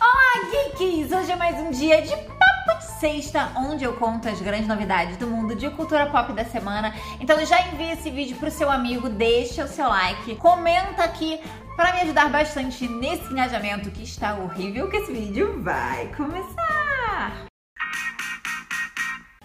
Olá, geeks! Hoje é mais um dia de papo de sexta, onde eu conto as grandes novidades do mundo de cultura pop da semana. Então já envia esse vídeo pro seu amigo, deixa o seu like, comenta aqui para me ajudar bastante nesse engajamento que está horrível, que esse vídeo vai começar!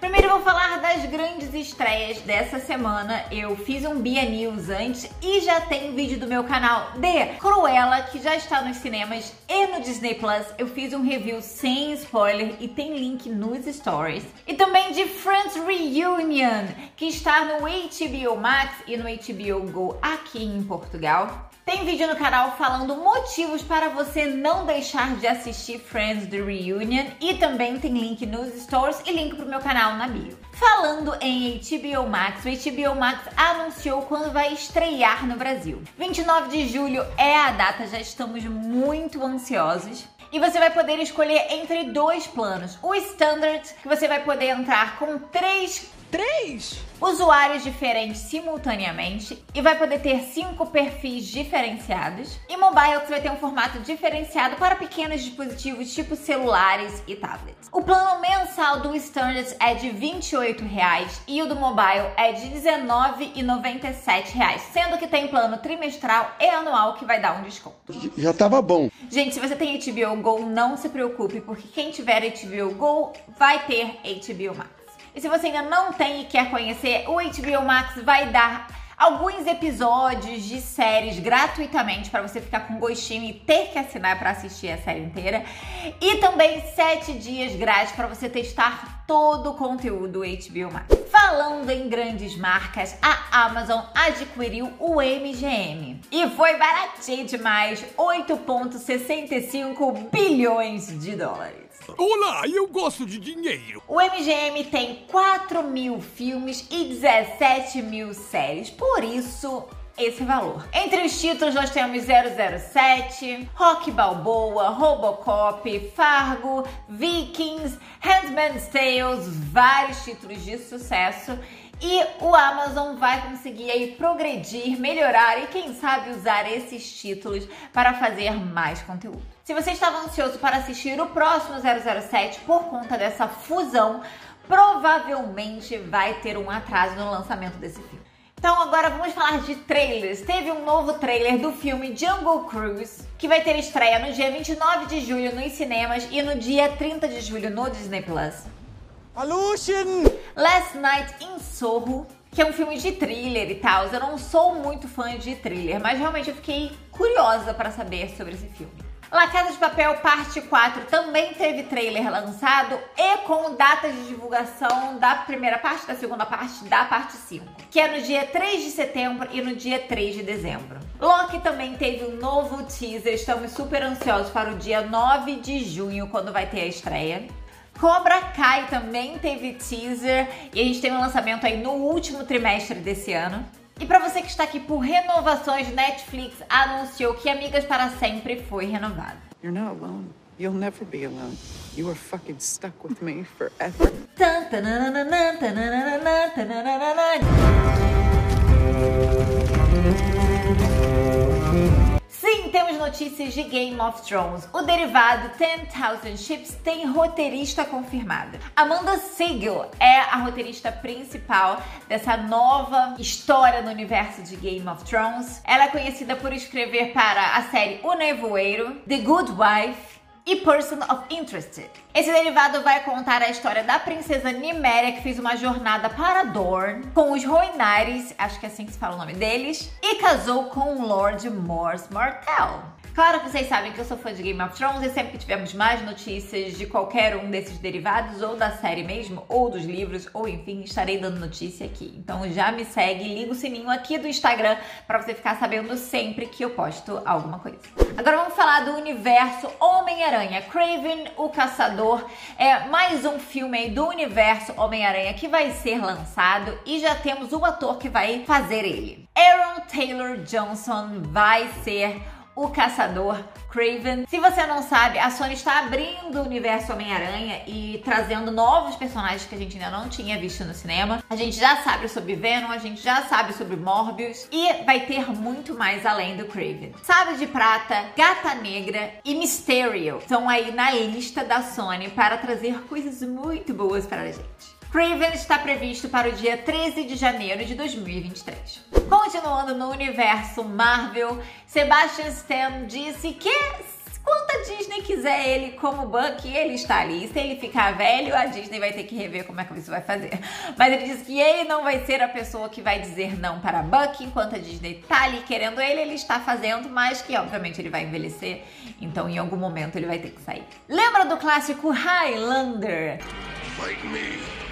Primeiro vou falar das grandes estreias dessa semana. Eu fiz um Bia News antes e já tem vídeo do meu canal de Cruella, que já está nos cinemas e no Disney Plus. Eu fiz um review sem spoiler e tem link nos stories. E também de Friends Reunion, que está no HBO Max e no HBO Go aqui em Portugal. Tem vídeo no canal falando motivos para você não deixar de assistir Friends The Reunion e também tem link nos stories e link pro meu canal na bio. Falando em HBO Max, o HBO Max anunciou quando vai estrear no Brasil. 29 de julho é a data, já estamos muito ansiosos. E você vai poder escolher entre dois planos. O Standard, que você vai poder entrar com três Três? usuários diferentes simultaneamente e vai poder ter cinco perfis diferenciados. E mobile você vai ter um formato diferenciado para pequenos dispositivos tipo celulares e tablets. O plano mensal do Standard é de 28 reais, e o do mobile é de 19,97 reais, sendo que tem plano trimestral e anual que vai dar um desconto. Já tava bom. Gente, se você tem HBO Go, não se preocupe, porque quem tiver HBO Go vai ter HBO Max. E se você ainda não tem e quer conhecer, o HBO Max vai dar alguns episódios de séries gratuitamente para você ficar com gostinho e ter que assinar para assistir a série inteira. E também sete dias grátis para você testar todo o conteúdo do HBO Max. Falando em grandes marcas, a Amazon adquiriu o MGM e foi baratinho demais, 8,65 bilhões de dólares. Olá, eu gosto de dinheiro. O MGM tem 4 mil filmes e 17 mil séries, por isso esse valor. Entre os títulos nós temos 007, Rock Balboa, Robocop, Fargo, Vikings, Handmaid's Tales, vários títulos de sucesso. E o Amazon vai conseguir aí progredir, melhorar e quem sabe usar esses títulos para fazer mais conteúdo. Se você estava ansioso para assistir o próximo 007 por conta dessa fusão, provavelmente vai ter um atraso no lançamento desse filme. Então agora vamos falar de trailers. Teve um novo trailer do filme Jungle Cruise, que vai ter estreia no dia 29 de julho nos cinemas e no dia 30 de julho no Disney Plus. Alucin! Last Night in Soho, que é um filme de thriller e tal. Eu não sou muito fã de thriller, mas realmente eu fiquei curiosa para saber sobre esse filme. La Casa de Papel Parte 4 também teve trailer lançado e com datas de divulgação da primeira parte, da segunda parte, da parte 5, que é no dia 3 de setembro e no dia 3 de dezembro. Loki também teve um novo teaser, estamos super ansiosos para o dia 9 de junho, quando vai ter a estreia. Cobra Kai também teve teaser e a gente tem um lançamento aí no último trimestre desse ano. E para você que está aqui por renovações, Netflix anunciou que Amigas para Sempre foi renovado. You're not alone. You'll never be alone. You are fucking stuck with me forever. Temos notícias de Game of Thrones. O derivado 10,000 Ships tem roteirista confirmada. Amanda Siegel é a roteirista principal dessa nova história no universo de Game of Thrones. Ela é conhecida por escrever para a série O Nevoeiro, The Good Wife e Person of Interest. Esse derivado vai contar a história da princesa Niméria, que fez uma jornada para Dorne com os Roinares, acho que é assim que se fala o nome deles, e casou com o Lord Mors Martell. Claro que vocês sabem que eu sou fã de Game of Thrones e sempre que tivermos mais notícias de qualquer um desses derivados, ou da série mesmo, ou dos livros, ou enfim, estarei dando notícia aqui. Então já me segue, liga o sininho aqui do Instagram para você ficar sabendo sempre que eu posto alguma coisa. Agora vamos falar do universo Homem-Aranha. Craven o Caçador é mais um filme aí do universo Homem-Aranha que vai ser lançado e já temos o ator que vai fazer ele. Aaron Taylor Johnson vai ser o caçador Craven. Se você não sabe, a Sony está abrindo o universo Homem-Aranha e trazendo novos personagens que a gente ainda não tinha visto no cinema. A gente já sabe sobre Venom, a gente já sabe sobre Morbius e vai ter muito mais além do Craven. Sabe de Prata, Gata Negra e Mysterio estão aí na lista da Sony para trazer coisas muito boas para a gente. Craven está previsto para o dia 13 de janeiro de 2023. Continuando no universo Marvel, Sebastian Stan disse que quando a Disney quiser ele como Bucky, ele está ali. Se ele ficar velho, a Disney vai ter que rever como é que isso vai fazer. Mas ele disse que ele não vai ser a pessoa que vai dizer não para Bucky, enquanto a Disney tá ali querendo ele, ele está fazendo, mas que obviamente ele vai envelhecer, então em algum momento ele vai ter que sair. Lembra do clássico Highlander? Fight me.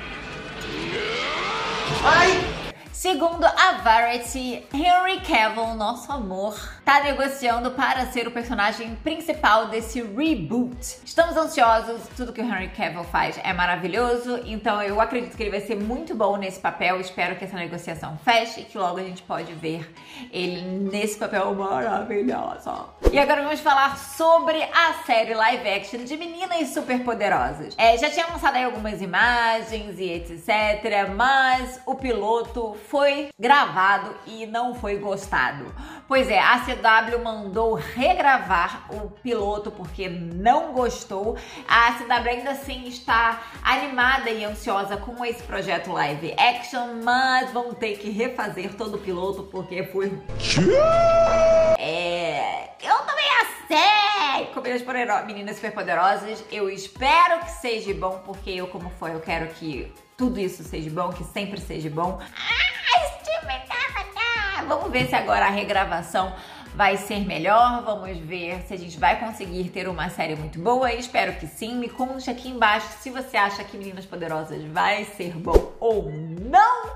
Ai! Segundo a Variety, Henry Cavill, nosso amor, tá negociando para ser o personagem principal desse reboot. Estamos ansiosos, tudo que o Henry Cavill faz é maravilhoso, então eu acredito que ele vai ser muito bom nesse papel. Espero que essa negociação feche e que logo a gente pode ver ele nesse papel maravilhoso. E agora vamos falar sobre a série live action de Meninas Superpoderosas. É, já tinha lançado aí algumas imagens e etc, mas o piloto foi gravado e não foi gostado. Pois é, a CW mandou regravar o piloto porque não gostou. A CW ainda assim está animada e ansiosa com esse projeto live action, mas vão ter que refazer todo o piloto porque foi. É. Eu também sei! Com meninas superpoderosas, eu espero que seja bom, porque eu, como foi, eu quero que tudo isso seja bom, que sempre seja bom. Ah! Vamos ver se agora a regravação vai ser melhor. Vamos ver se a gente vai conseguir ter uma série muito boa. Espero que sim. Me conte aqui embaixo se você acha que Meninas Poderosas vai ser bom ou não.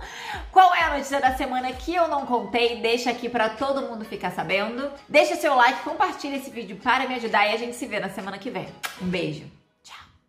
Qual é a notícia da semana que eu não contei? Deixa aqui para todo mundo ficar sabendo. Deixa seu like, compartilha esse vídeo para me ajudar e a gente se vê na semana que vem. Um beijo.